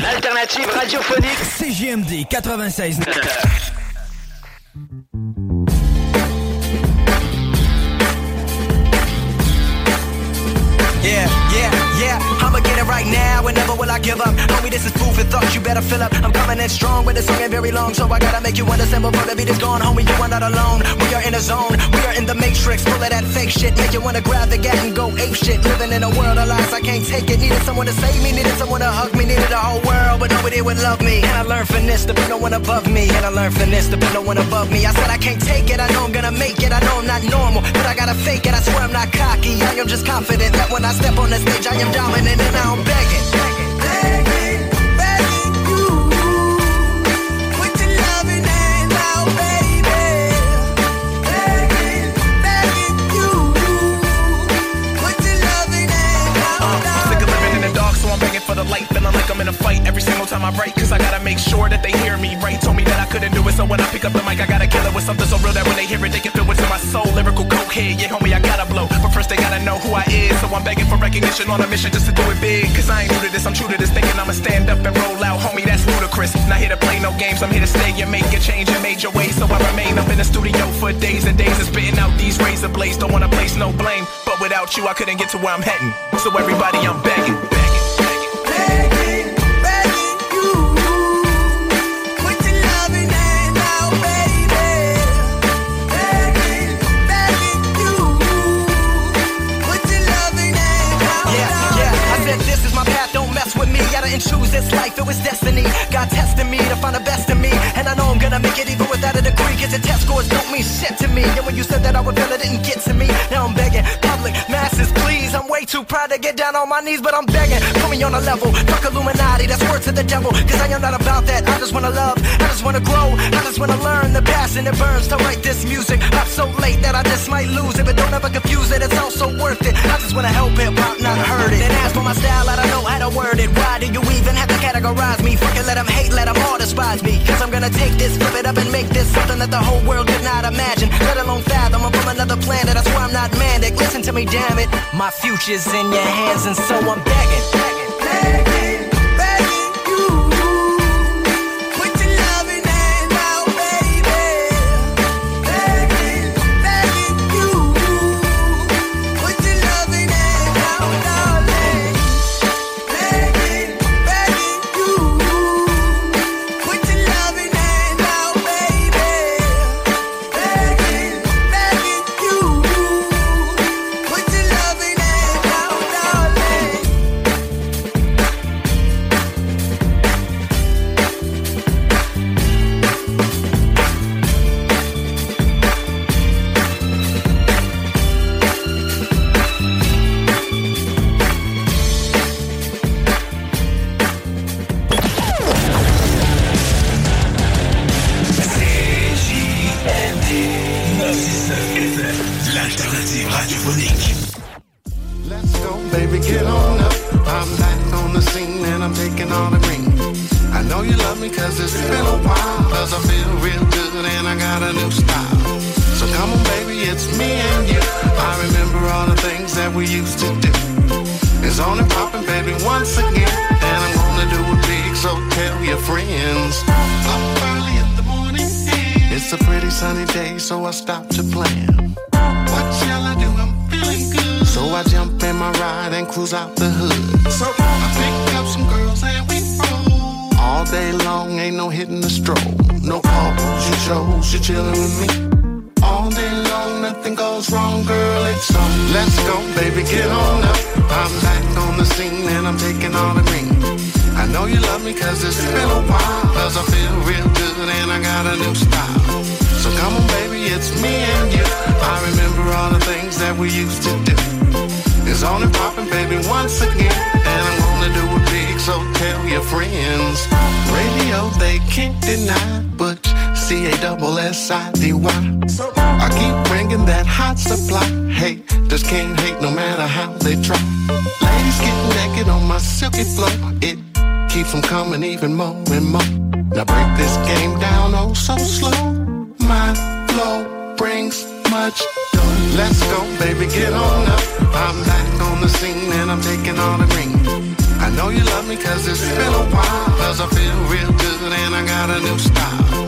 L'alternative radiophonique CJMD 96. Yeah, yeah, yeah. I'ma get it right now, and never will I give up. Homie, this is food for thought. You better fill up. I'm coming in strong, but the song ain't very long, so I gotta make you understand before the beat is gone. Homie, you are not alone. We are in a zone. Matrix, full of that fake shit. Make you wanna grab the gat and go ape shit. Living in a world of lies, I can't take it. Needed someone to save me, needed someone to hug me, needed the whole world, but nobody would love me. And I learned finesse to put no one above me. And I learned finesse to put no one above me. I said I can't take it. I know I'm gonna make it. I know I'm not normal, but I gotta fake it. I swear I'm not cocky. I am just confident that when I step on the stage, I am dominant and I'm begging. Begging, Cause I gotta make sure that they hear me right. Told me that I couldn't do it, so when I pick up the mic, I gotta kill it with something so real that when they hear it, they can feel it to my soul. Lyrical cokehead, yeah, homie, I gotta blow. But first, they gotta know who I is. So I'm begging for recognition on a mission just to do it big. Cause I ain't new to this, I'm true to this. Thinking I'ma stand up and roll out, homie, that's ludicrous. Not here to play no games, I'm here to stay and make a change in major ways. So I remain up in the studio for days and days and spitting out these razor blades. Don't wanna place no blame. But without you, I couldn't get to where I'm heading. So everybody, I'm begging. Life. It was destiny. God testing me to find the best in me, and I know I'm gonna make it even without a degree. Cause the test scores don't mean shit to me. And when you said that I would feel it didn't get to me. Now I'm begging, public masses, please. I'm way too proud to get down on my knees, but I'm begging. Put me on a level. Fuck Illuminati. That's word to the devil. Cause I am not about that. I just wanna love. I just wanna grow. I just wanna learn the passion it burns to write this music. I'm so late that I just might lose it, but don't ever confuse it. It's also worth it. I just wanna help hip hop, not hurt it. And as for my style, I don't know how to word it. Why do you even have to categorize me? Fuck it, let them hate, let them all despise me. Cause I'm gonna take this, flip it up, and make this something that the whole world could not imagine. Let alone fathom. I'm from another planet. That's why I'm not manic. Listen to me, damn it. My future's in your hands, and so I'm. Begging, begging, begging S I keep bringing that hot supply. Hey, just can't hate no matter how they try. Ladies get naked on my silky floor. It keeps them coming even more and more. Now break this game down oh so slow. My flow brings much dough. Let's go, baby, get on up. I'm back on the scene and I'm taking all the green. I know you love me cause it's been a while. Cause I feel real good and I got a new style.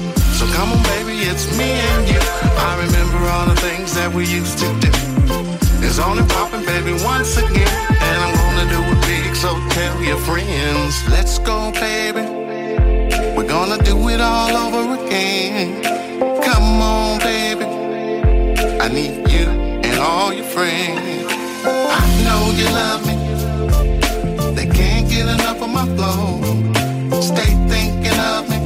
Come on, baby, it's me and you. I remember all the things that we used to do. It's on and popping, baby, once again. And I'm gonna do it big, so tell your friends. Let's go, baby. We're gonna do it all over again. Come on, baby. I need you and all your friends. I know you love me. They can't get enough of my flow. Stay thinking of me.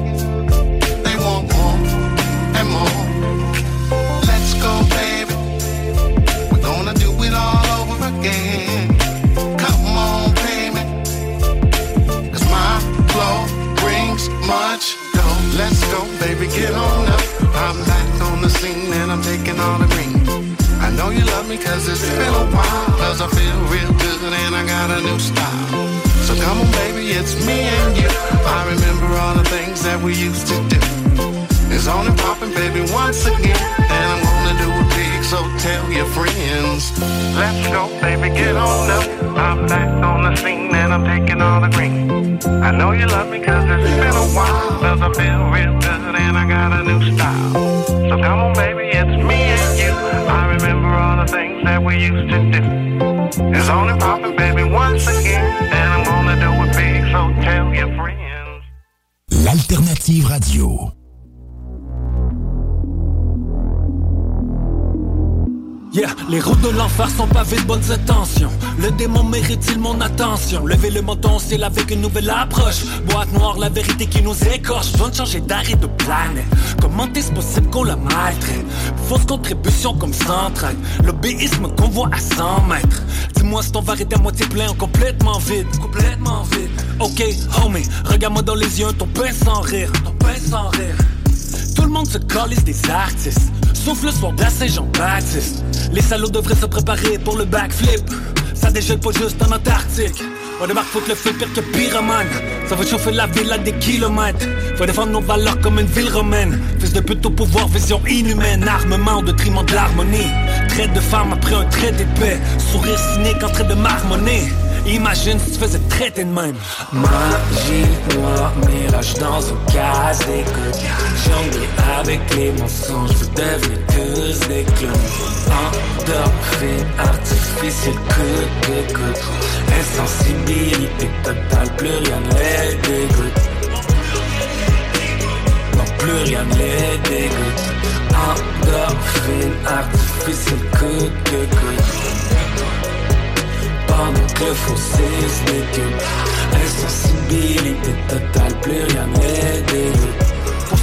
Much dough. Let's go, baby, get on up. I'm back on the scene and I'm taking all the green. I know you love me cause it's been a while. Cause I feel real good and I got a new style. So come on, baby, it's me and you. I remember all the things that we used to do. It's only popping, baby, once again. And I'm gonna do it so tell your friends. Let's go, baby, get on up. I'm back on the scene and I'm taking all the green. I know you love me cause it's been a while. Cause I feel real good and I got a new style. So come on, baby, it's me and you. I remember all the things that we used to do. It's on and popping, baby, once again. And I'm gonna do it big, so tell your friends. L'alternative radio. Yeah, les routes de l'enfer sont pavées de bonnes intentions. Le démon mérite-t-il mon attention? Lever le menton, c'est avec une nouvelle approche. Boîte noire, la vérité qui nous écorche. Besoin de changer d'arrêt de planète. Comment est-ce possible qu'on la maltraite? Fausse contribution comme centrale. L'obéisme qu'on voit à 100 mètres. Dis-moi si ton verre est à moitié plein ou complètement vide. Complètement vide. Ok, homie, regarde-moi dans les yeux, ton pain sans rire. Ton pain sans rire. Tout le monde se calisse des artistes Sauf le soir de la Saint-Jean-Baptiste Les salauds devraient se préparer pour le backflip. Ça déjeune pas juste en Antarctique. On débarque foutre le feu pire que pyromane Ça va chauffer la ville à des kilomètres. Faut défendre nos valeurs comme une ville romaine. Fils de pute au pouvoir, vision inhumaine. Armement au détriment de l'harmonie. Traite de femme après un trait d'épée Sourire cynique en train de marmonner Imagine si tu faisais traiter de même. Magie noire, mirage dans une case d'écoute. Jongler avec les mensonges, vous devenez tous des clowns. Endorphine artificielle, coup d'écoute Insensibilité totale, plus rien ne les dégoûte. Non, plus rien ne les dégoûte. Endorphine artificielle, coup d'écoute pas donc le fossé ce que insensibilité totale, plus rien n'est délit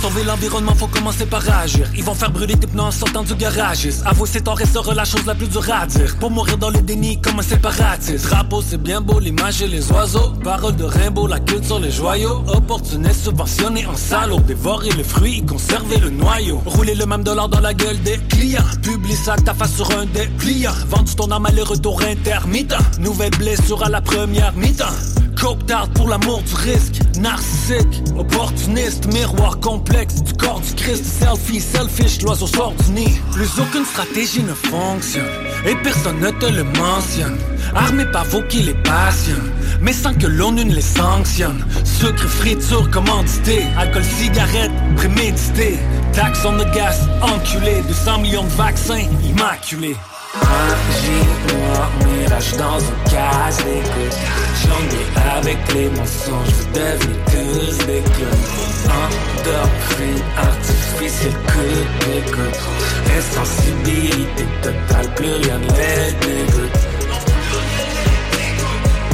sauver l'environnement, faut commencer par agir. Ils vont faire brûler tes pneus en sortant du garage. Avouer ses torts restera la chose la plus dure à. Pour mourir dans le déni comme un séparatiste. Drapeau, c'est bien beau, l'image et les oiseaux. Parole de Rimbaud, la culture, les joyaux. Opportuniste, subventionné en salaud. Dévorer le fruit, conserver le noyau. Rouler le même dollar dans la gueule des clients. Publie ça, ta face sur un des pliants. Vendu ton âme, aller retour intermittent. Nouvelle blessure à la première mi-temps. Coke tard pour l'amour du risque. Narcissique, opportuniste, miroir complexe Du corps du Christ, selfie, selfish, l'oiseau sort du nid. Plus aucune stratégie ne fonctionne Et personne ne te le mentionne. Armé par vos qui les passionnent Mais sans que l'ONU ne les sanctionne. Sucre, friture, commandité Alcool, cigarette, prémédité. Taxe on the gas, enculé 200 millions de vaccins, immaculés Un noir, mirage dans un casse d'écoute J'en ai avec les mensonges, vous devenez tous des clowns Endorphine artificielle, coup d'écoute Insensibilité totale, plus rien ne les dégoûte.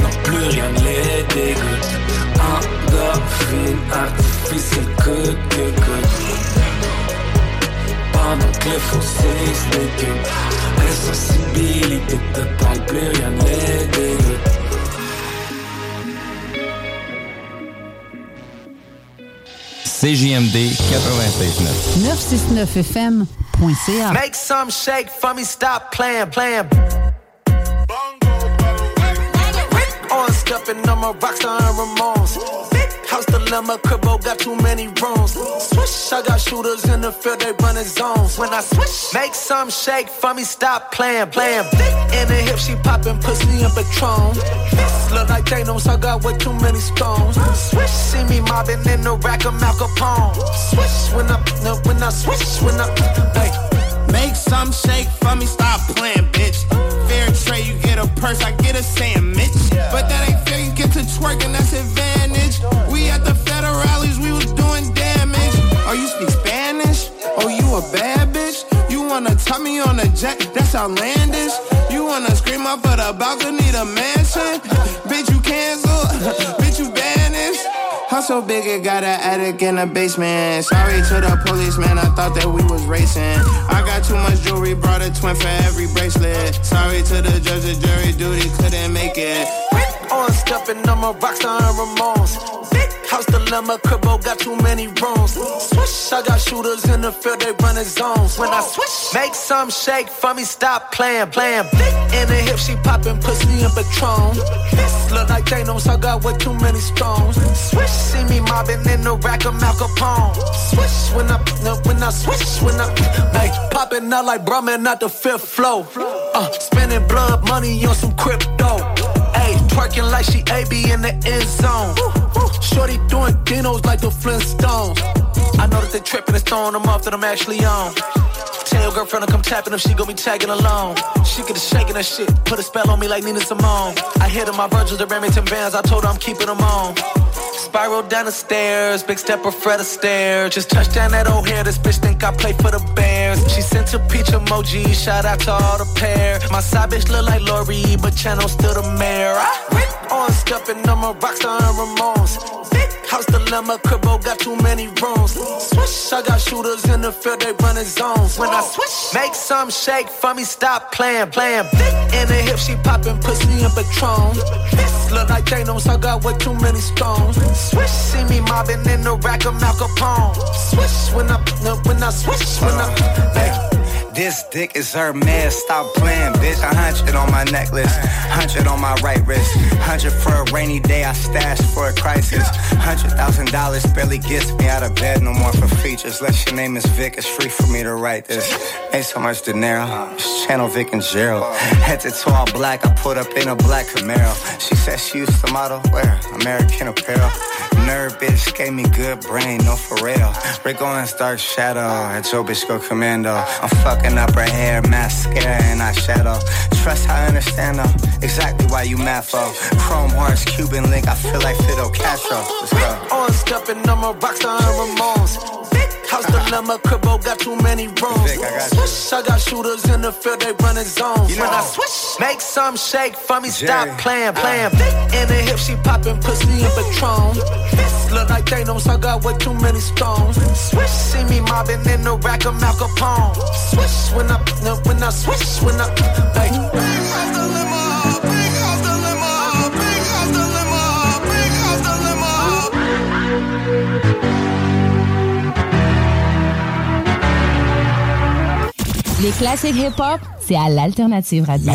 Non, plus rien ne les dégoûte. Endorphine artificielle, coup d'écoute Insensibilité totale, plus rien CJMD 96.9. 969fm.ca. Make some shake for me, stop playing, playing. On stepping on my rockstar and Ramones. House dilemma, cribbo got too many rooms. Swish, I got shooters in the field, they running zones. When I swish, make some shake for me, stop playing, playing. In the hip, she popping pussy and Patron. Look like Thanos, I got way too many stones. Swish, see me mobbing in the rack of Mal Capone. Swish, when I, when I swish, when I, hey. Make some shake for me, stop playing, bitch. Fair trade, you get a purse, I get a sandwich. But that ain't fair, you get to twerking, that's advantage. Jet? That's outlandish. You wanna scream up for the balcony, the mansion? bitch, you cancel. bitch, you banished. House so big it got an attic in the basement. Sorry to the policeman, I thought that we was racing. I got too much jewelry, brought a twin for every bracelet. Sorry to the judge, the jury duty couldn't make it. On stepping on my rockstar and Ramones. House dilemma, cribbo got too many rooms. Swish, I got shooters in the field, they running zones. When I swish, make some shake for me, stop playing, playing. In the hip, she popping pussy and Patron. Look like Thanos, I got way too many stones. Swish, see me mobbing in the rack of Mal Capone. Swish, when I, when I swish, when I, hey, popping out like Brahmin, not the fifth flow. Uh, spending blood money on some crypto. Ayy, twerking like she AB in the end zone. Shorty doing dinos like the Flintstones. I know that they tripping and throwing them off that I'm actually on. Tell your girlfriend to come tapping if she gon' be tagging along. She get to shaking her shit, put a spell on me like Nina Simone. I hit her my Virgil the Remington bands, I told her I'm keeping them on. Spiral down the stairs, big stepper Fred Astaire. Just touch down that old hair, this bitch think I play for the Bears. She sent a peach emoji, shout out to all the pair. My side bitch look like Lori, but channel still the mayor. I on stepping on my rockstar and Ramones. House dilemma, cribbo got too many rooms. Swish, I got shooters in the field, they running zones. When I swish, make some shake for me, stop playing, playing. In the hip, she popping pussy and Patron. Look like Thanos, I got way too many stones. Swish, see me mobbing in the rack of Mal Capone. Swish, when I, when I swish, when I, hey. This dick is her man, stop playing, bitch. A hundred on my necklace, hundred on my right wrist, hundred for a rainy day. I stash for a crisis. Hundred thousand dollars barely gets me out of bed no more for features. Unless your name is Vic, it's free for me to write this. Ain't so much dinero, just channel Vic and Gerald. Head to toe all black, I put up in a black Camaro. She said she used to model, where? American Apparel. Nerd bitch gave me good brain, no for real. Rick Owens dark shadow, at Joe bitch go commando. I'm fucking up her hair, mascara and eyeshadow. Trust I understand though, exactly why you mad for. Chrome hearts, Cuban link, I feel like Fidel Castro. Let's go. On stepping on my rockstar and Ramones. House dilemma, cribbo got too many rooms. Swish, I got shooters in the field, they running zones. When I swish, make some shake for me, stop playing, playing. In the hip, she popping pussy and Patron. Look like Thanos, I got way too many stones. Swish, see me mobbing in the rack of Mal Capone. Swish, when I, when I swish, when I, hey. Les classiques hip-hop, c'est à l'Alternative Radio.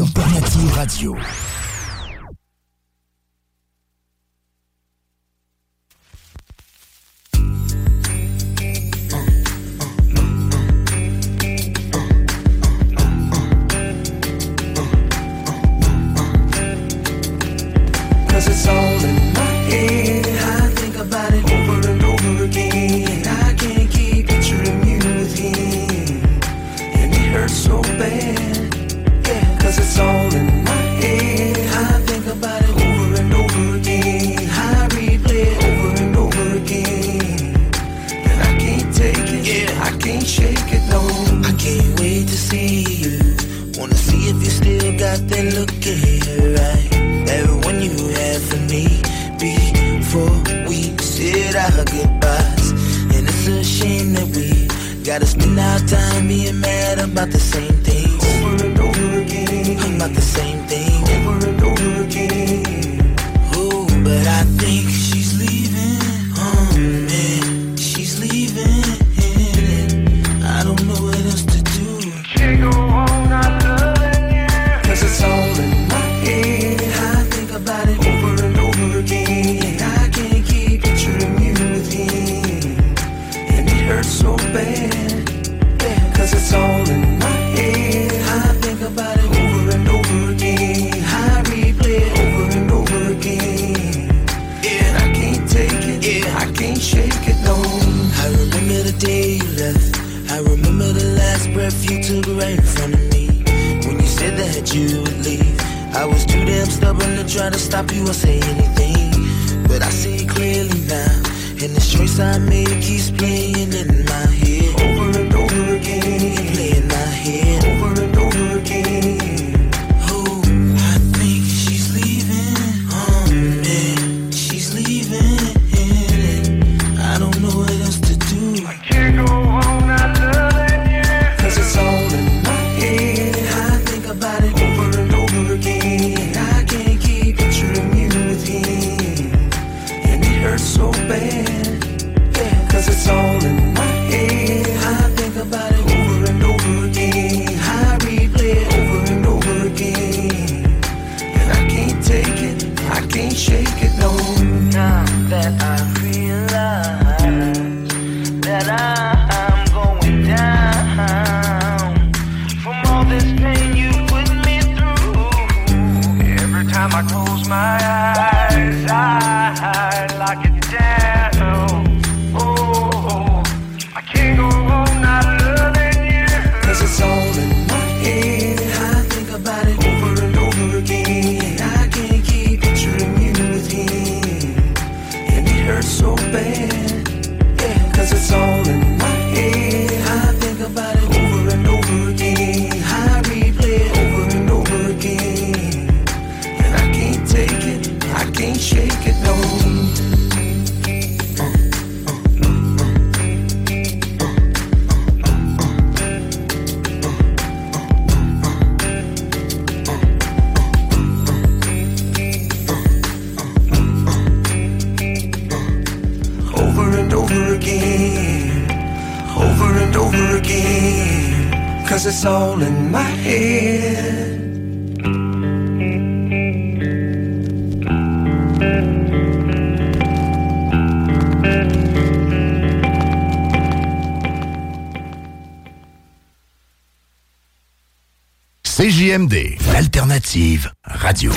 CJMD, l'alternative radio.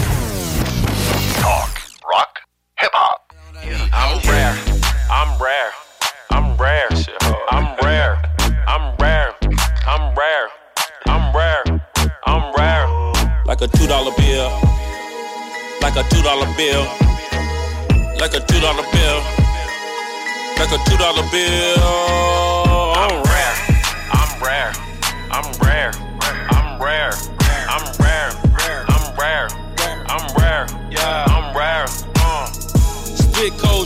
Rock, hip-hop. I'm rare, I'm rare, I'm rare, I'm rare, I'm rare, I'm rare, rare, rare. Like a $2 bill, like a $2 bill, like a $2 bill, like a $2 bill. I'm rare, I'm rare, I'm rare.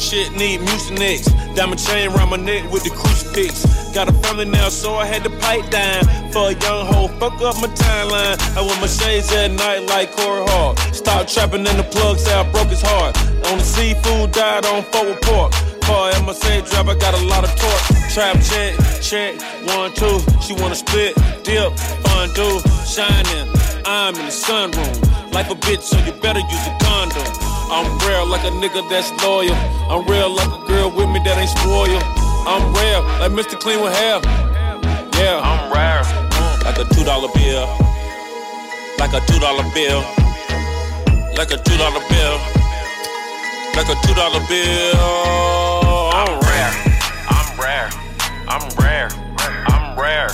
Shit, need mucinex. Diamond chain around my neck with the crucifix. Got a family now, so I had to pipe down. For a young hoe, fuck up my timeline. I wear my shades at night like Corey Hart. Stop trapping in the plug, say I broke his heart. On the seafood, died on forward pork. For MSA drop, I got a lot of torque. Trap check, check, one, two. She wanna split, dip, fondue, shining. I'm in the sunroom. Life a bitch, so you better use a condom. I'm real like a nigga that's loyal. I'm real like a girl with me that ain't spoiled. I'm rare like Mr. Clean with hair. Yeah, I'm rare. Like a two dollar bill. Like a two dollar bill. Like a two dollar bill. Like a two dollar bill. I'm rare. I'm rare. I'm rare. I'm rare.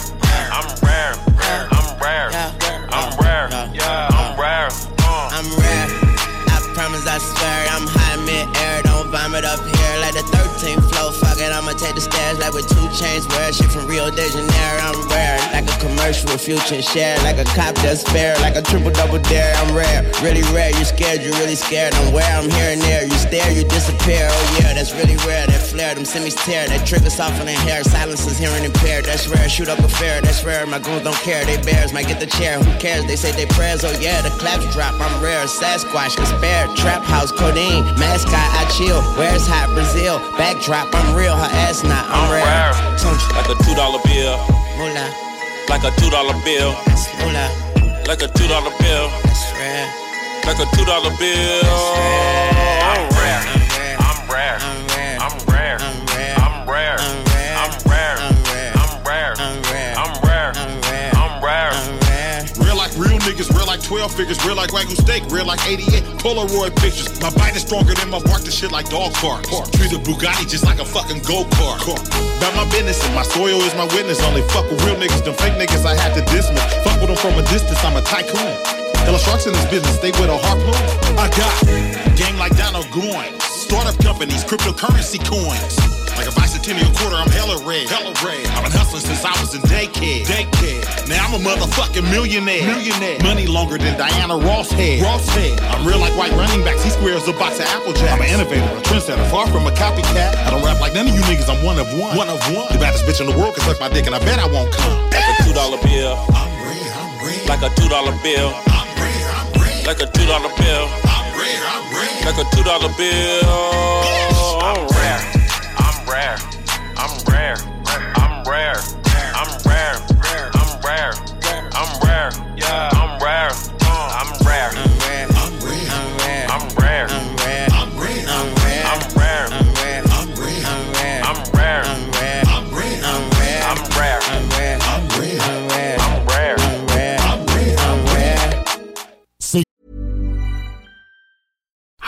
Chains. Wear shit from Rio de Janeiro. I'm rare, commercial future share. Like a cop that's fair, like a triple double dare. I'm rare, really rare. You scared, you really scared. I'm where I'm here and there. You stare, you disappear. Oh yeah, that's really rare. That flare, them semis tear. That trigger softening hair. Silence is hearing impaired. That's rare. Shoot up a fair. That's rare. My goons don't care. They bears might get the chair. Who cares? They say they prayers. Oh yeah, the claps drop. I'm rare. Sasquatch, despair. Trap house, codeine. Mascot, I chill. Where's hot Brazil? Backdrop, I'm real. Her ass not. I'm, rare. Like a two dollar bill. Moolah. Like a two dollar bill. That's moolah. Like a two dollar bill. That's. Like a two dollar bill. I'm 12 figures, real like Wagyu steak, real like 88 Polaroid pictures. My bite is stronger than my bark, the shit like dog park. Treat a Bugatti just like a fucking go kart. About my business and my soil is my witness. Only fuck with real niggas, them fake niggas I had to dismiss. Fuck with them from a distance, I'm a tycoon. Hella sharks in this business, they with a harpoon. I got game like Donald Goines, startup companies, cryptocurrency coins. Like a bicentennial quarter, I'm hella red. Hella red. I've been hustling since I was in daycare. Daycare. Now I'm a motherfucking millionaire. Millionaire. Money longer than Diana Ross head. Ross head. I'm real like white running backs. He squares a box of Apple Jacks. I'm an innovator, a trendsetter, far from a copycat. I don't rap like none of you niggas. I'm one of one. One of one. The baddest bitch in the world can suck my dick, and I bet I won't come. Like a two dollar bill. I'm red. I'm red. Like a two dollar bill. I'm red. I'm red. Like a two dollar bill. I'm red. I'm red. Like a two dollar bill. I'm rare. I'm rare. I'm rare. I'm rare.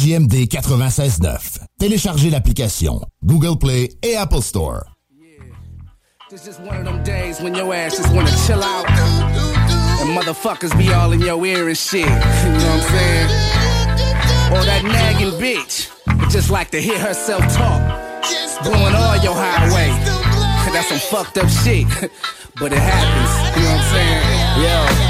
JMD 96.9. Téléchargez l'application Google Play et Apple Store. It's just one of them days when your ass just wanna chill out. And motherfuckers be all in your ear and shit. You know what I'm saying? Or that nagging bitch just like to hear herself talk. Going all your highway. That's some fucked up shit. but it happens. You know what I'm saying? Yo.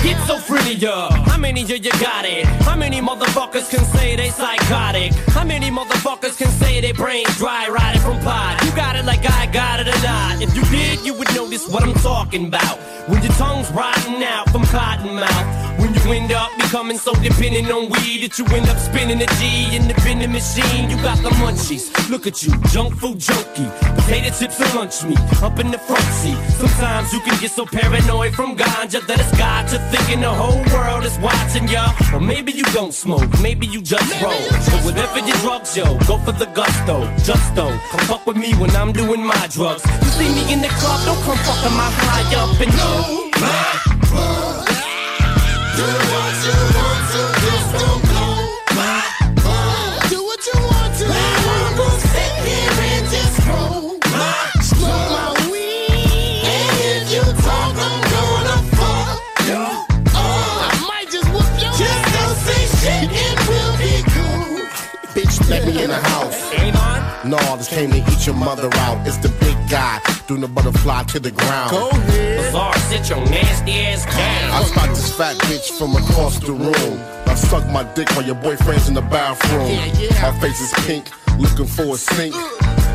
Schizophrenia. How many of you got it? How many motherfuckers can say they psychotic? How many motherfuckers can say they brains dry riding from pot? You got it like I got it or not. If you did, you would notice what I'm talking about. When your tongue's rotting out from cotton mouth. When you end up becoming so dependent on weed that you end up spinning a G in the vending machine. You got the munchies. Look at you, junk food junkie. Potato chips and lunch meat up in the front seat. Sometimes you can get so paranoid from ganja that it's got you thinking the whole world is watching ya. Or maybe you don't smoke, maybe you just roll. But whatever your drugs, yo, go for the gusto. Just don't come fuck with me when I'm doing my drugs. You see me in the club, don't come fucking my high up and no. Do came to eat your mother out. It's the big guy doing the butterfly to the ground. Go ahead. Bizarre, sit your nasty ass down. I spot this fat bitch from across the room. I suck my dick while your boyfriend's in the bathroom. My face is pink, looking for a sink.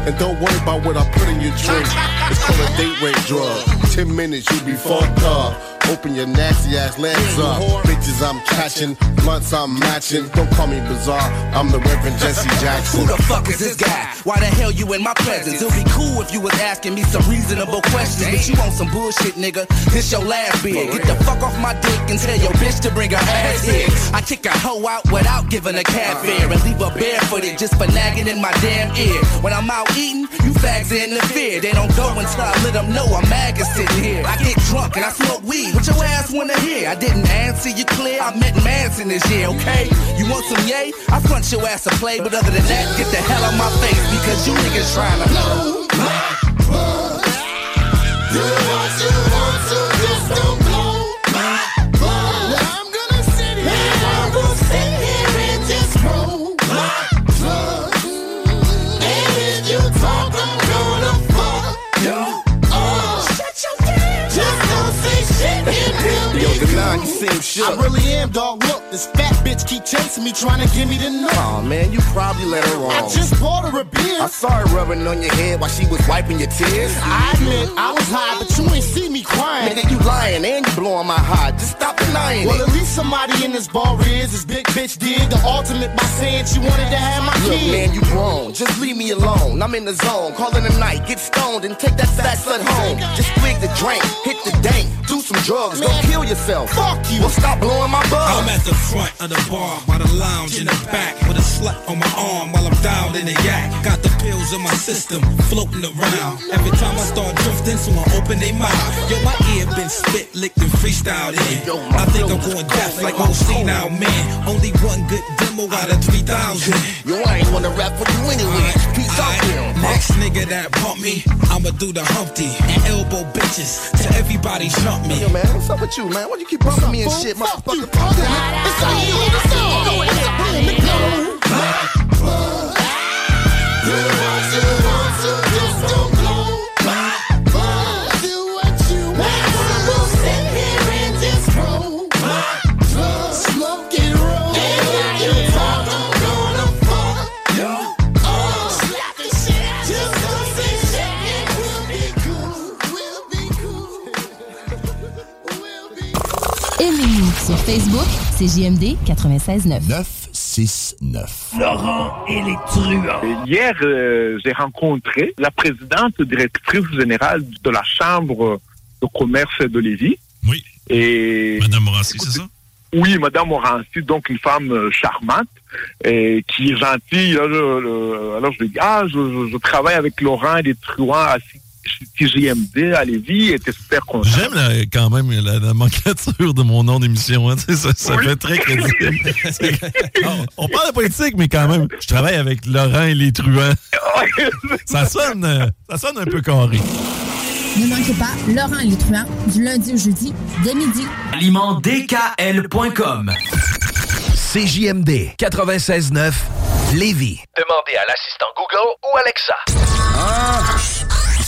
And don't worry about what I put in your drink. It's called a date rape drug. Ten minutes, you'll be fucked up. Open your nasty ass legs up. Bitches I'm catching, blunts I'm matching. Don't call me bizarre, I'm the Reverend Jesse Jackson. Who the fuck is this guy? Why the hell you in my presence? It'll be cool if you was asking me some reasonable questions. But you want some bullshit, nigga. This your last bid. Get the fuck off my dick and tell your bitch to bring her ass here. I kick a hoe out without giving a cat uh-huh. fare and leave her barefooted just for nagging in my damn ear. When I'm out eating, you fags in the interfere. They don't go until I let them know I'm maggot sitting here. I get drunk and I smoke weed. What your ass wanna hear? I didn't answer you clear. I met Manson this year, okay? You want some yay? I front your ass to play, but other than that, get the hell out my face because you niggas trying to blow my buzz. mind, you seem shook. I really am, dog. Look, this fat bitch keep chasing me, trying to give me the nut. Aw, man, you probably let her wrong. I just bought her a beer. I saw her rubbing on your head while she was wiping your tears. I admit I was high, but you ain't see me crying. Nigga, you lying and you blowing my high. Just stop denying Well, it. at least somebody in this bar is. This big bitch did the ultimate by saying she wanted to have my Look, kid. man, you grown. Just leave me alone. I'm in the zone. Call it a night. Get stoned and take that fat slut home. Just twig the drink. Hit the dank. Do some drugs. Go kill yourself. Fuck you. Well, stop blowing my buzz. I'm at the front of the bar, by the lounge in the back, with a slut on my arm while I'm down in the yak. Got the pills in my system, floating around. Every time I start drifting, someone open their mouth. Yo, my ear been spit, licked, and freestyled in. I think I'm going deaf like old now, man. Only one good demo out of 3,000. Yo, I ain't wanna rap for you anyway. Peace out, Aight, yo. Next nigga that bump me, I'ma do the Humpty and elbow bitches till everybody jump me. Yo, man, what's up with you, man? Why you keep bumping me and shit, motherfucker? Facebook c'est JMD 96.9. 969. Laurent et les truands. Hier, euh, j'ai rencontré la présidente directrice générale de la Chambre de commerce de Lévis. Oui. Et Madame Morancy, c'est ça? Oui, Madame Morancy, donc une femme euh, charmante et qui est gentille. Là, je- le- alors je lui dis, ah, je, je- je travaille avec Laurent et les truands à CGMD à Lévis et t'es super content. J'aime la- quand même la, la nomenclature de mon nom d'émission. hein. Ça, fait très crédible. On, parle de politique, mais quand même, je travaille avec Laurent et les truands. ça, sonne, ça sonne un peu carré. Ne manquez pas Laurent et les truands du lundi au jeudi dès midi. alimentdkl.com CJMD 96.9 Lévis. Demandez à l'assistant Google ou Alexa. Ah,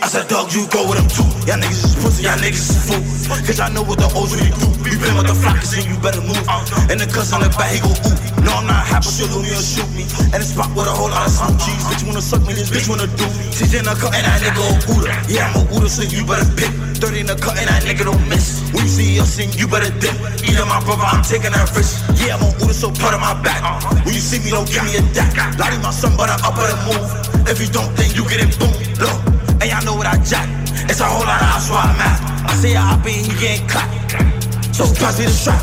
I said, dog, you go with them too. Y'all niggas is pussy, y'all niggas is fool. Cause I know what the O's really do. You been with the flockers and you better move. And the cuss on the back, he go ooh. No, I'm not happy, she'll do me or shoot me. And a spot with a whole lot of some cheese. Bitch wanna suck me, this bitch wanna do me. She's in the cut and that nigga a Uda. Yeah, I'm a Uda, so you better pick. 30 in the cut and that nigga don't miss. When you see us sing, you better dip. Either my brother, I'm taking that risk. Yeah, I'm a Uda, so part of my back. When you see me, don't give me a dack. Lottie my son, but I'm up at the move. If you don't, then you get it boom. Look, It's a whole lot of house where I'm. I say I in, he getting clapped. So pass me the strap.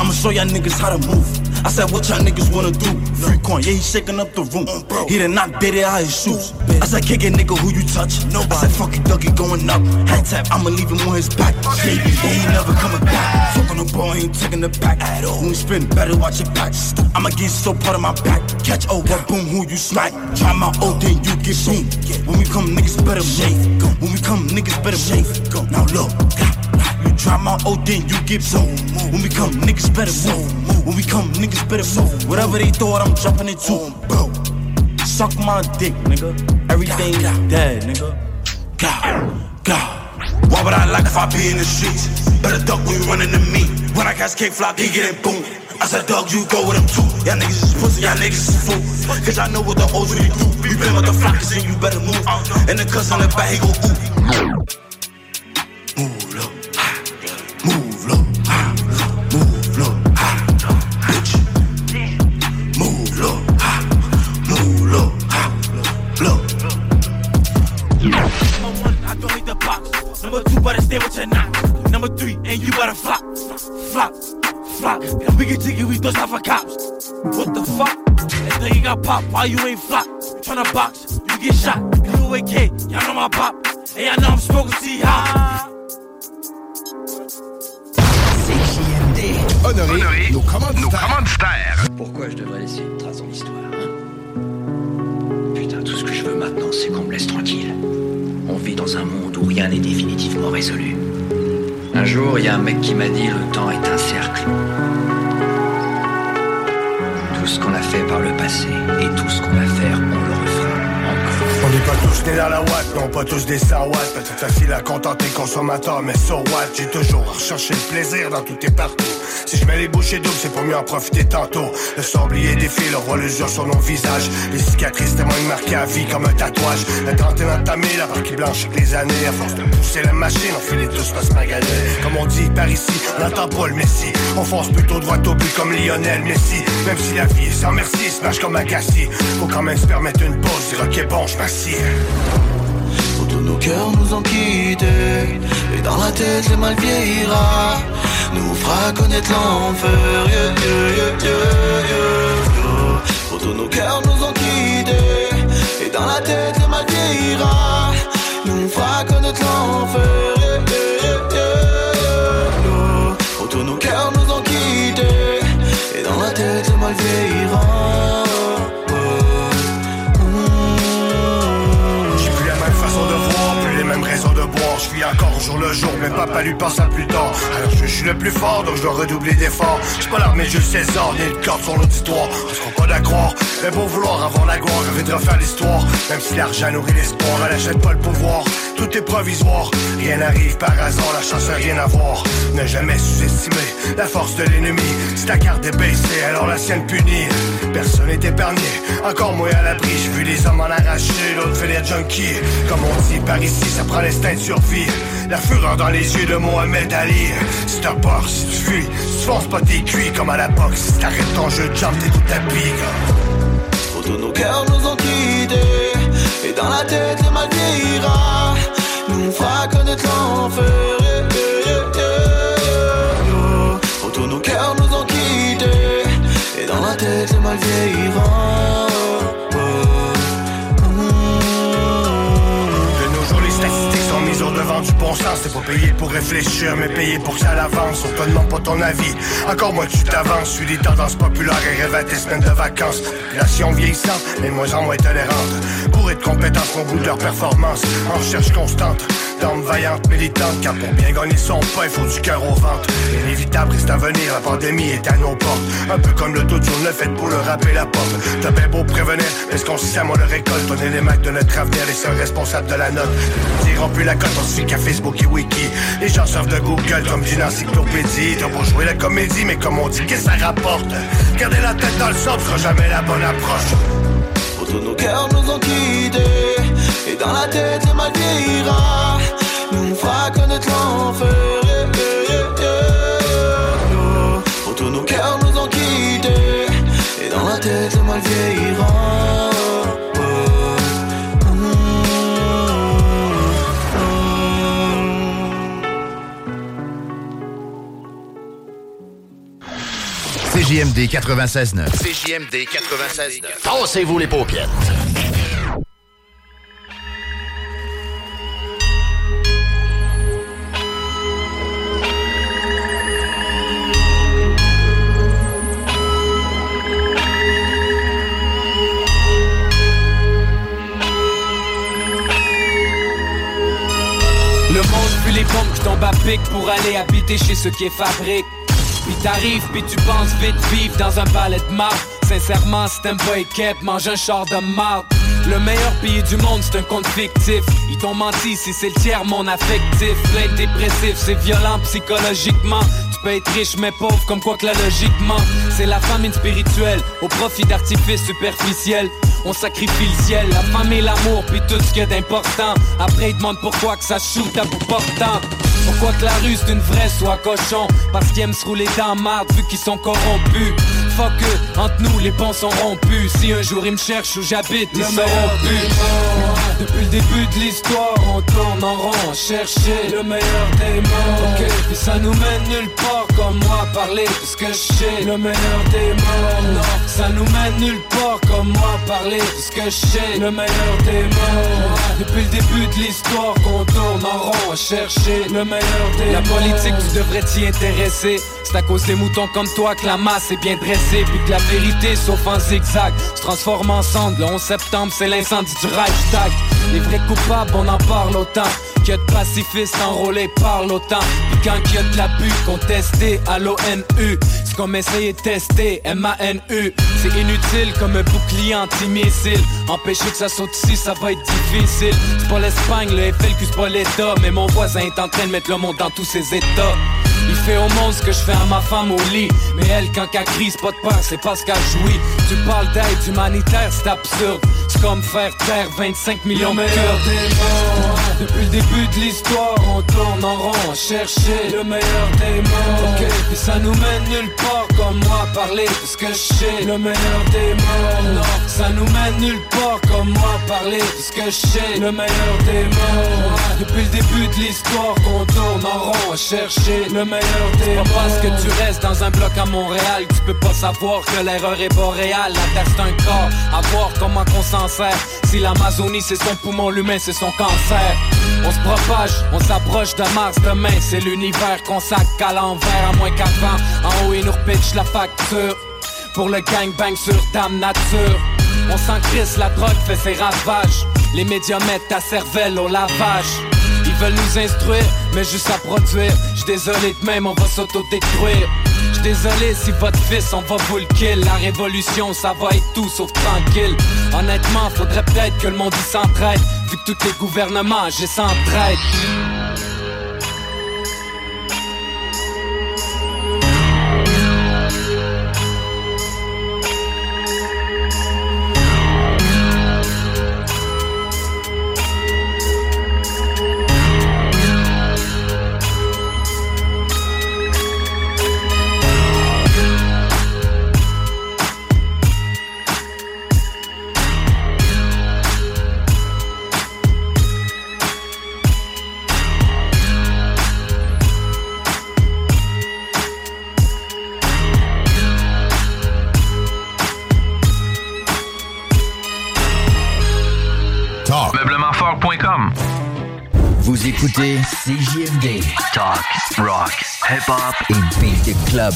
I'ma show y'all niggas how to move. I said, what y'all niggas wanna do? Free coin, yeah, he shaking up the room. He did not bid it out his shoes. I said, kick it, nigga, who you touch? Nobody. I said, fuck it, Dougie going up. Hand tap, I'ma leave him on his back. Yeah, he ain't never coming back. Fuck on the ball, he ain't taking the back at all. When we spin, better watch your back. I'ma get so part of my back. Catch over, boom, who you smack. Try my old, then you get boom. When we come, niggas better move. When we come, niggas better move. Now look. Drop my old then you get boom. When we come, niggas better move. When we come, niggas better move. Whatever they thought, I'm jumping into. Them, bro, suck my dick, nigga. Everything dead, nigga. God, God. Why would I like if I be in the streets? Better duck when you run into me. When I catch cake flock, he getting boom. I said, dog, you go with them too. Y'all niggas is pussy, y'all niggas is fool. Cause I know what the O's really do. We been with the flockers and you better move. And the cuss on the back, he go ooh. Move low, knock. Number three, and you better flop, flop, flop. And we get jiggy, we those half for cops. What the fuck? And then you got pop, why you ain't flop? You tryna box, you get shot. You a kid, y'all know my pop. And y'all know I'm smoking see high. CJMD honorer nos commanditaires. Pourquoi je devrais laisser une trace dans l'histoire hein? Putain, tout ce que je veux maintenant, c'est qu'on me laisse tranquille. On vit dans un monde où rien n'est définitivement résolu. Un jour, il y a un mec qui m'a dit le temps est un cercle. Tout ce qu'on a fait par le passé et tout ce qu'on va faire, on le. On n'est pas tous nés dans la watt, non pas tous des 100 watts Peut-être facile à contenter le consommateur, mais so what? J'ai toujours recherché le plaisir dans tout et partout. Si je mets les bouchées doubles, c'est pour mieux en profiter tantôt. Le sablier défile, on voit l'usure sur nos visages. Les cicatrices témoignent marquées à vie comme un tatouage. La trentaine entamée, la part qui blanche avec les années. À force de pousser la machine, on finit tous par se maganer. Comme on dit par ici, on n'entend pas le messie. On fonce plutôt droit au but comme Lionel Messi. Même si la vie est sans merci, smash comme Agassi. Faut quand même se permettre une pause, dire ok bon, je m'assieds Tous nos cœurs nous ont quittés Et dans la tête le mal vieillira. Nous fera connaître l'enfer. Yeah, yeah, yeah, Tous nos cœurs nous ont quittés Et dans la tête le mal vieillira. Nous fera connaître l'enfer papa lui pense à plus tard. Alors je suis le plus fort, donc je dois redoubler d'efforts. J'suis pas l'armée Jules César, ni une corde sur l'auditoire. On se pas d'accroire, mais pour vouloir avoir la gloire, rêver de refaire l'histoire. Même si l'argent nourrit l'espoir, elle achète pas le pouvoir. Tout est provisoire, rien n'arrive par hasard, la chance a rien à voir. Ne jamais sous-estimer la force de l'ennemi. Si ta carte est baissée, alors la sienne punie. Personne n'est épargné, encore moins à l'abri. J'ai vu les hommes en arracher, l'autre fait les junkies. Comme on dit par ici, ça prend l'instinct de survie. La fureur dans les yeux de Mohamed Ali. Si t'as peur, si tu fuis, si tu fonces pas tes cuits comme à la boxe. Si t'arrêtes ton jeu de jump, t'es tout tapis, gars. Tous nos cœurs nous ont quittés Et dans la tête le mal vieillira Nous fera connaître l'enfer. Oh, Tous nos cœurs nous ont quittés Et dans la tête le mal vieillira De nos jours, les statistiques sont mises au devant du bon sens. T'es pas payé pour réfléchir, mais payé pour que ça l'avance. On te demande pas ton avis. Encore moi, tu t'avances. Suis des tendances populaires et rêve à tes semaines de vacances. Population vieillissante, mais moins en moins tolérante. Bourrée au bout de leur performance. En recherche constante. D'hommes vaillantes, militantes, car pour bien gagner son pain, il faut du cœur au ventre. Inévitable reste à venir, la pandémie est à nos portes. Un peu comme le taux le fait pour le rapper la porte. T'as bien beau prévenir, est-ce qu'on moi le récolte? On est les mecs de notre avenir, les seuls responsables de la note. Tirons plus la cote, on fie qu'à Facebook et Wiki. Les gens servent de Google comme d'une encyclopédie. T'as beau jouer la comédie, mais comme on dit, qu'est-ce que ça rapporte? Garder la tête dans le sol sera jamais la bonne approche. Tous nos cœurs nous ont quittés. Et dans la tête le mal vieillira. Nous fera connaître l'enfer. Oh, Tous nos cœurs nous ont quittés. Et dans la tête le mal vieillira CJMD 96.9. CJMD 96.9. Tassez-vous les paupières. Le monde fuit les bombes qui tombent à pic pour aller habiter chez ceux qui est fabrique. Puis t'arrives, puis tu penses vite vivre dans un balai de marde. Sincèrement, si t'aimes pas Ekep, mange un char de marde. Le meilleur pays du monde, c'est un compte fictif. Ils t'ont menti si c'est le tiers mon affectif. Plein dépressif, c'est violent psychologiquement. Tu peux être riche mais pauvre, comme quoi que là logiquement. C'est la famine spirituelle, au profit d'artifices superficiels. On sacrifie le ciel, la famille, l'amour, puis tout ce qu'il y a d'important. Après, ils demandent pourquoi que ça shoot à bout portant. Pourquoi que la rue c'est une vraie soit cochon? Parce qu'ils aiment se rouler dans marde vu qu'ils sont corrompus fuck eux, entre nous les ponts sont rompus. Si un jour ils me cherchent où j'habite, ils seront plus. Depuis le début de l'histoire, on tourne en rond Chercher le meilleur des mondes. Ok, puis ça nous mène nulle part comme moi Parler de ce que je sais, le meilleur des mondes. Non, ça nous mène nulle part comme moi Parler de ce que je sais, le meilleur des mondes. Depuis le début de l'histoire qu'on tourne en rond Chercher le meilleur des La politique, tu devrais t'y intéresser C'est à cause des moutons comme toi que la masse est bien dressée Puis que la vérité, sauf en zigzag, se transforme en Le 11 septembre, c'est l'incendie du Reichstag. Les vrais coupables, on en parle autant. Que de pacifistes par l'OTAN. Puis quand il y a de contesté à l'ONU C'est comme essayer de tester M-A-N-U C'est inutile comme un bouclier anti-missile. Empêcher que ça saute ici, ça va être difficile. C'est pas l'Espagne, le FLQ, c'est pas l'État Mais mon voisin est en train de mettre le monde dans tous ses états il fait au monde ce que je fais à ma femme au lit. Mais elle quand qu'elle crie c'est pas de peur, c'est parce qu'elle jouit. Tu parles d'aide humanitaire, c'est absurde comme faire taire 25 millions de Kurdes Depuis le début de l'histoire on tourne en rond Chercher le meilleur des mondes. Ok, puis ça nous mène nulle part comme moi Parler de ce que je sais, le meilleur des mondes. Non, ça nous mène nulle part comme moi Parler de ce que je sais, le meilleur des mondes. Depuis le début de l'histoire qu'on tourne en rond Chercher le meilleur des mondes pas parce que tu restes dans un bloc à Montréal Tu peux pas savoir que l'erreur est boréale La terre c'est un corps, à voir comment qu'on s'en Si l'Amazonie c'est son poumon, l'humain c'est son cancer. On se propage, on s'approche de Mars demain. C'est l'univers qu'on sac à l'envers. À moins qu'avant, en haut ils nous repitchent la facture. Pour le gangbang sur Dame Nature. On s'en crisse, la drogue fait ses ravages. Les médias mettent ta cervelle au lavage. Ils veulent nous instruire, mais juste à produire. J'suis désolé de même, on va s'autodétruire. Désolé si votre fils, on va vous le kill. La révolution, ça va être tout sauf tranquille. Honnêtement, faudrait peut-être que le monde y s'entraide. Vu que tous les gouvernements, j'ai s'entraide. Rock, hip-hop et beat club.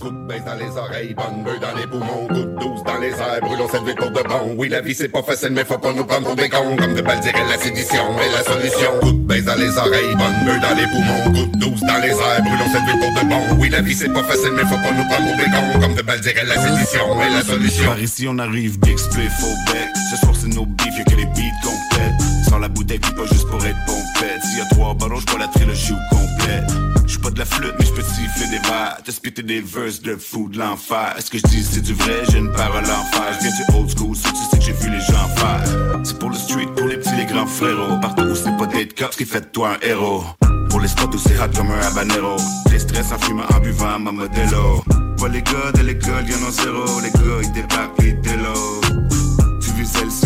Coup de baisse dans les oreilles, bonne bœuf dans les poumons, coup de douce dans les airs, brûlons cette vie pour de bon. Oui, la vie c'est pas facile, mais faut pas nous prendre pour des cons. Comme de balles dirait la sédition est la solution. Coup de baisse dans les oreilles, bonne bœuf dans les poumons, coup de douce dans les airs, brûlons cette vie pour de bon. Oui, la vie c'est pas facile, mais faut pas nous prendre pour des cons. Comme de balles dirait la sédition est la solution. Par ici on arrive, big split, faux bec. Ce soir c'est nos beefs, y'a que les beats complètes. Sans la bouteille, puis pas juste pour être pompette. S'il y a trois ballons, j'bois la trilogie au complet. J'suis pas de la flûte, mais j'peux siffler des verres. Spitter des verses de fou de l'enfer. Est-ce que j'dis c'est du vrai? J'ai une parole l'enfer. J'viens du old school, so tu sais que j'ai vu les gens faire. C'est pour le street, pour les petits, les grands frérots. Partout où c'est pas d'être cop, ce qui fait de toi un héros. Pour les spots où c'est hot comme un habanero. Les stress en fumant, en buvant ma modelo. Pas les gars de l'école, y'en ont zéro. Les gars, ils débarquent, ils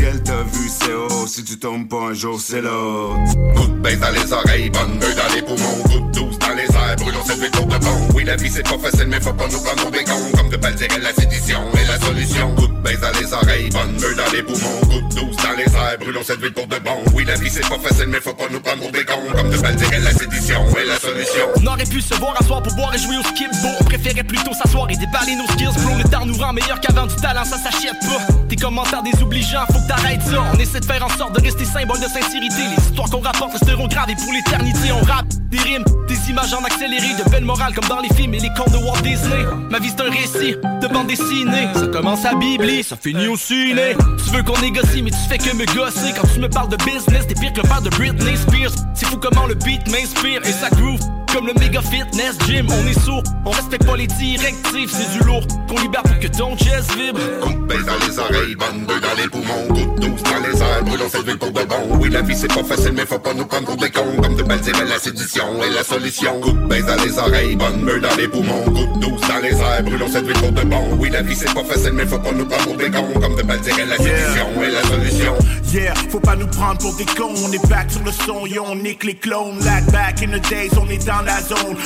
visais le ciel, t'as vu c'est haut. Si tu tombes pas un jour, c'est l'autre. Coup de baisse dans les oreilles, bonne bœuf dans les poumons, coup de douce dans les airs, brûlons cette pour de bon. Oui, la vie c'est pas facile, mais faut pas nous prendre des cons. Comme de balles la sédition est la solution. Baisse dans les oreilles, bonne bœuf dans les poumons, coup de douce dans les airs, brûlons cette vie pour de bon. Oui, la vie c'est pas facile, mais faut pas nous prendre pour des cons. Comme de dirait la sédition est la solution. On aurait pu se voir à soir pour boire et jouer au skip Bon, on préférait plutôt s'asseoir et déballer nos skills. Bro, le tard nous rend meilleur qu'avant du talent, ça s'achète pas. Tes commentaires désobligeants, faut que t'arrêtes ça. On essaie de faire en sorte de rester symbole de sincérité. Les histoires qu'on rapporte resteront gravées pour l'éternité On rappe des rimes, des images en accéléré De belles morales comme dans les films et les contes de Walt Disney. Ma vie c'est un récit de bande dessinée. Ça commence à ça finit au ciné. Tu veux qu'on négocie mais tu fais que me gosser. Quand tu me parles de business, t'es pire que le père de Britney Spears. C'est fou comment le beat m'inspire et ça groove comme le méga fitness gym, on est sourd, on respecte pas les directives, c'est du lourd qu'on libère pour que ton chest vibre. Coup de baisse dans les oreilles, bonne bœuf dans les poumons, goutte douce dans les airs, brûlons cette ville pour de bon. Oui, la vie c'est pas facile, mais faut pas nous prendre pour des cons. Comme de belles dirait la sédition est la solution. Coup de dans les oreilles, bonne meule dans les poumons, goutte douce dans les airs, brûlons cette ville pour de bon. Oui, la vie c'est pas facile, mais faut pas nous prendre pour des cons. Comme de belles dirait la sédition est la solution. Yeah, faut pas nous prendre pour des cons. On est back sur le son, yo, on nique les clones. Like back in the days, on est dans la zone.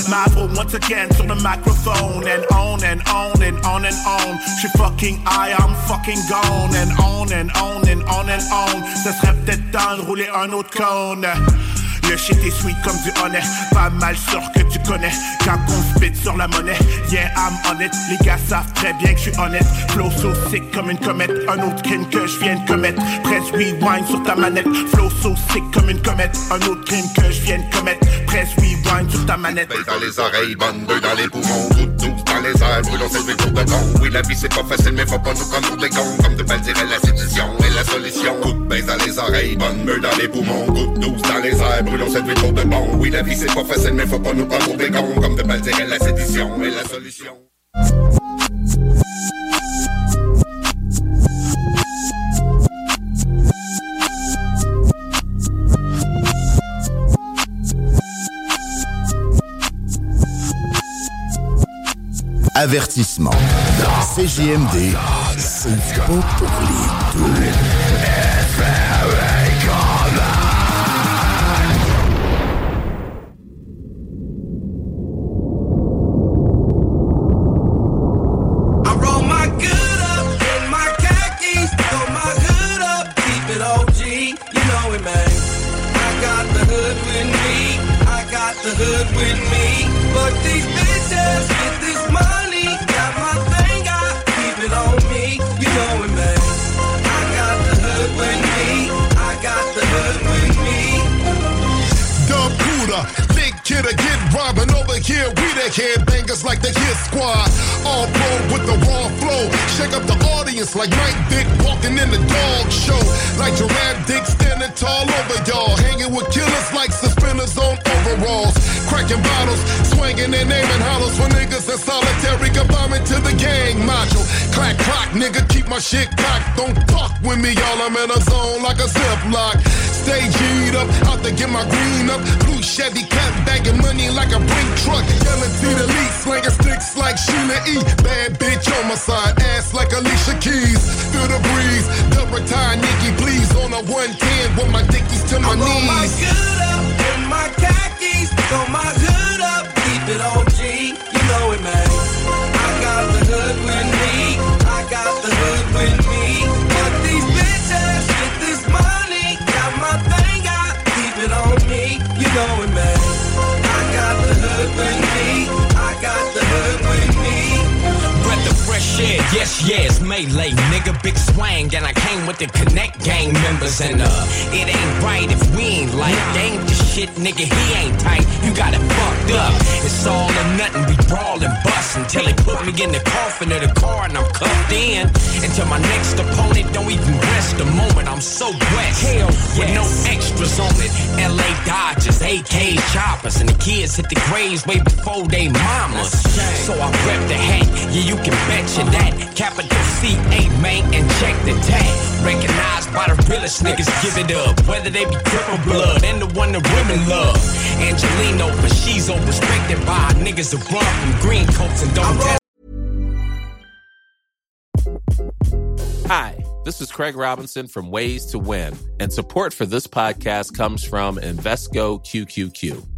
Once again sur le microphone. And on and on and on and on. J'suis fucking high, I'm fucking gone. And on and on and on and on. Ça serait peut-être temps de rouler un autre. Le shit est sweet comme du honnête Pas mal sûr que tu connais Quand on spit sur la monnaie Yeah I'm on it Les gars savent très bien que je suis honnête Flow so sick comme une comète Un autre crime que je viens de commettre Press rewind sur ta manette Flow so sick comme une comète Un autre crime que je viens de commettre Press rewind Baisse dans les oreilles, bonne beuh dans les poumons, goutte douce dans les airs, brûlons cette pour de bon. Oui, la vie c'est pas facile, mais faut pas nous prendre pour des cons. Comme de belles dirait la sédition est la solution. Coup dans les oreilles, bonne meule dans les poumons, goutte douce dans les airs, brûlons cette pour de bon. Oui, la vie c'est pas facile, mais faut pas nous prendre pour des cons. Comme de belles dirait la sédition est la solution. Avertissement. CJMD, c'est pas pour les doux. Roll my good here. We the headbangers like the Hit Squad. All pro with the raw flow. Shake up the audience like Mike Dick walking in the dog show. Like Giraffe Dick standing tall over y'all. Hanging with killers like suspenders on overalls. Cracking bottles, swinging and aiming hollows for niggas in solitary confinement to the gang module. Clack, clock, nigga, keep my shit cocked. Don't fuck with me, y'all. I'm in a zone like a ziplock. Stay G'd up, out to get my green up. Blue Chevy cut, bagging money like a brink truck. Yelling to the lead, slinging sticks like Sheila E. Bad bitch on my side, ass like Alicia Keys. Feel the breeze, double tie, Nikki, please. On a 110 with my dickies to my I roll my good up in my throw my hood up, keep it OG, you know it, man. I got the hood with me, I got the hood with me. Yes, yes, melee, nigga, big swang, and I came with the Connect gang members, and uh, it ain't right if we ain't like, ain't the shit, nigga, he ain't tight, you got it fucked up, it's all or nothing, we brawl and bust until they put me in the coffin of the car and I'm cuffed in, until my next opponent don't even rest the moment. I'm so blessed, hell, with no extras on it, LA Dodgers, AK choppers, and the kids hit the graves way before they mamas, so I rep the hat, yeah, you can betcha that. Capital C A man and check the tag. Recognized by the realest niggas, give it up. Whether they be triple blood and the one the women love. Angelino, but she's all by niggas that run from green coats and don't test. Hi, this is Craig Robinson from Ways to Win, and support for this podcast comes from Invesco QQQ.